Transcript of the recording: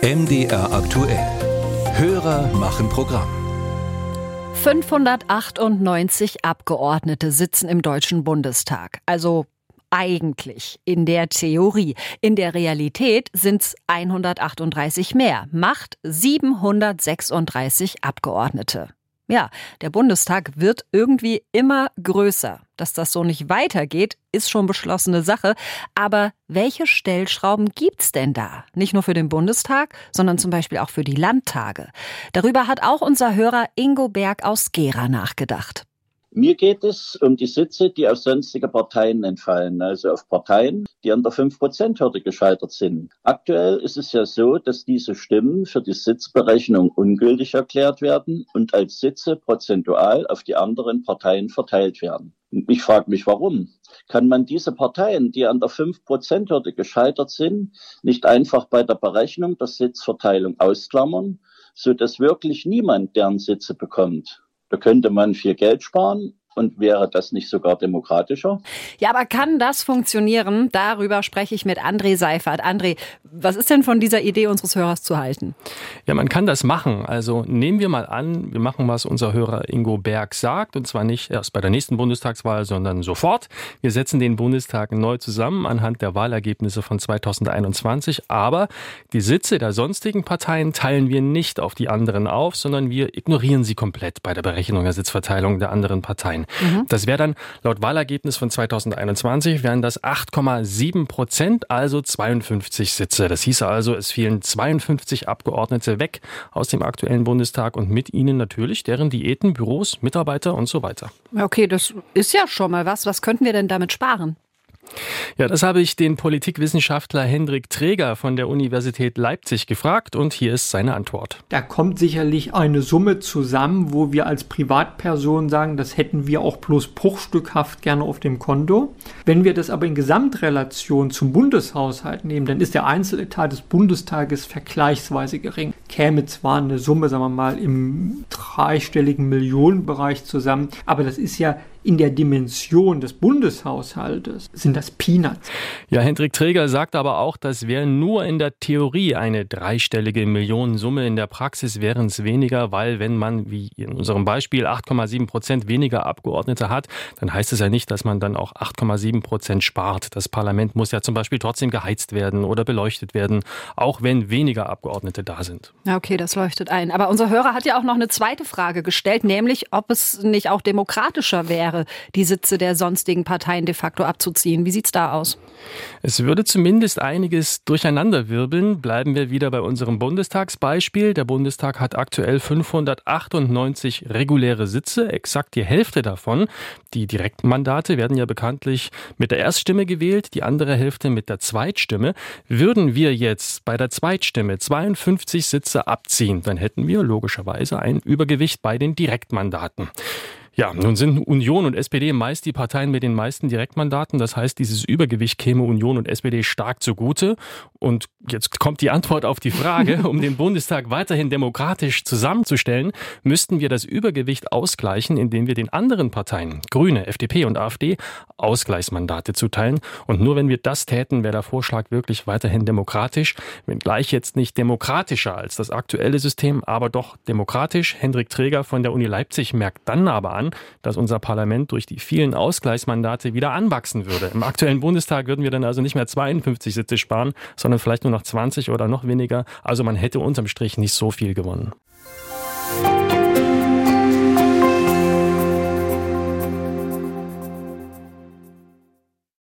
MDR aktuell. Hörer machen Programm. 598 Abgeordnete sitzen im Deutschen Bundestag. Also eigentlich in der Theorie. In der Realität sind es 138 mehr, macht 736 Abgeordnete. Ja, der Bundestag wird irgendwie immer größer. Dass das so nicht weitergeht, ist schon beschlossene Sache. Aber welche Stellschrauben gibt's denn da? Nicht nur für den Bundestag, sondern zum Beispiel auch für die Landtage. Darüber hat auch unser Hörer Ingo Berg aus Gera nachgedacht. Mir geht es um die Sitze, die auf sonstige Parteien entfallen, also auf Parteien, die an der 5%-Hürde gescheitert sind. Aktuell ist es ja so, dass diese Stimmen für die Sitzberechnung ungültig erklärt werden und als Sitze prozentual auf die anderen Parteien verteilt werden. Ich frage mich, warum? Kann man diese Parteien, die an der 5%-Hürde gescheitert sind, nicht einfach bei der Berechnung der Sitzverteilung ausklammern, sodass wirklich niemand deren Sitze bekommt? Da könnte man viel Geld sparen und wäre das nicht sogar demokratischer? Ja, aber kann das funktionieren? Darüber spreche ich mit André Seifert. André, was ist denn von dieser Idee unseres Hörers zu halten? Ja, man kann das machen. Also nehmen wir mal an, wir machen, was unser Hörer Ingo Berg sagt, und zwar nicht erst bei der nächsten Bundestagswahl, sondern sofort. Wir setzen den Bundestag neu zusammen anhand der Wahlergebnisse von 2021, aber die Sitze der sonstigen Parteien teilen wir nicht auf die anderen auf, sondern wir ignorieren sie komplett bei der Berechnung der Sitzverteilung der anderen Parteien. Mhm. Das wäre dann laut Wahlergebnis von 2021 wären das 8,7 Prozent, also 52 Sitze. Das hieße also, es fielen 52 Abgeordnete weg aus dem aktuellen Bundestag und mit ihnen natürlich deren Diäten, Büros, Mitarbeiter und so weiter. Okay, das ist ja schon mal was. Was könnten wir denn damit sparen? Ja, das habe ich den Politikwissenschaftler Hendrik Träger von der Universität Leipzig gefragt und hier ist seine Antwort. Da kommt sicherlich eine Summe zusammen, wo wir als Privatperson sagen, das hätten wir auch bloß bruchstückhaft gerne auf dem Konto. Wenn wir das aber in Gesamtrelation zum Bundeshaushalt nehmen, dann ist der Einzeletat des Bundestages vergleichsweise gering. Käme zwar eine Summe, sagen wir mal, im dreistelligen Millionenbereich zusammen, aber das ist ja in der Dimension des Bundeshaushaltes sind das Peanuts. Ja, Hendrik Träger sagt aber auch, das wäre nur in der Theorie eine dreistellige Millionensumme. In der Praxis wären es weniger, weil wenn man, wie in unserem Beispiel, 8,7 Prozent weniger Abgeordnete hat, dann heißt es ja nicht, dass man dann auch 8,7 Prozent spart. Das Parlament muss ja zum Beispiel trotzdem geheizt werden oder beleuchtet werden, auch wenn weniger Abgeordnete da sind. Okay, das leuchtet ein. Aber unser Hörer hat ja auch noch eine zweite Frage gestellt, nämlich ob es nicht auch demokratischer wäre, wäre, die Sitze der sonstigen Parteien de facto abzuziehen. Wie sieht es da aus? Es würde zumindest einiges durcheinanderwirbeln. Bleiben wir wieder bei unserem Bundestagsbeispiel. Der Bundestag hat aktuell 598 reguläre Sitze, exakt die Hälfte davon. Die Direktmandate werden ja bekanntlich mit der Erststimme gewählt, die andere Hälfte mit der Zweitstimme. Würden wir jetzt bei der Zweitstimme 52 Sitze abziehen, dann hätten wir logischerweise ein Übergewicht bei den Direktmandaten. Ja, nun sind Union und SPD meist die Parteien mit den meisten Direktmandaten. Das heißt, dieses Übergewicht käme Union und SPD stark zugute. Und jetzt kommt die Antwort auf die Frage, um den Bundestag weiterhin demokratisch zusammenzustellen, müssten wir das Übergewicht ausgleichen, indem wir den anderen Parteien, Grüne, FDP und AfD, Ausgleichsmandate zuteilen. Und nur wenn wir das täten, wäre der Vorschlag wirklich weiterhin demokratisch, wenngleich jetzt nicht demokratischer als das aktuelle System, aber doch demokratisch. Hendrik Träger von der Uni Leipzig merkt dann aber an, daran, dass unser Parlament durch die vielen Ausgleichsmandate wieder anwachsen würde. Im aktuellen Bundestag würden wir dann also nicht mehr 52 Sitze sparen, sondern vielleicht nur noch 20 oder noch weniger. Also man hätte unterm Strich nicht so viel gewonnen.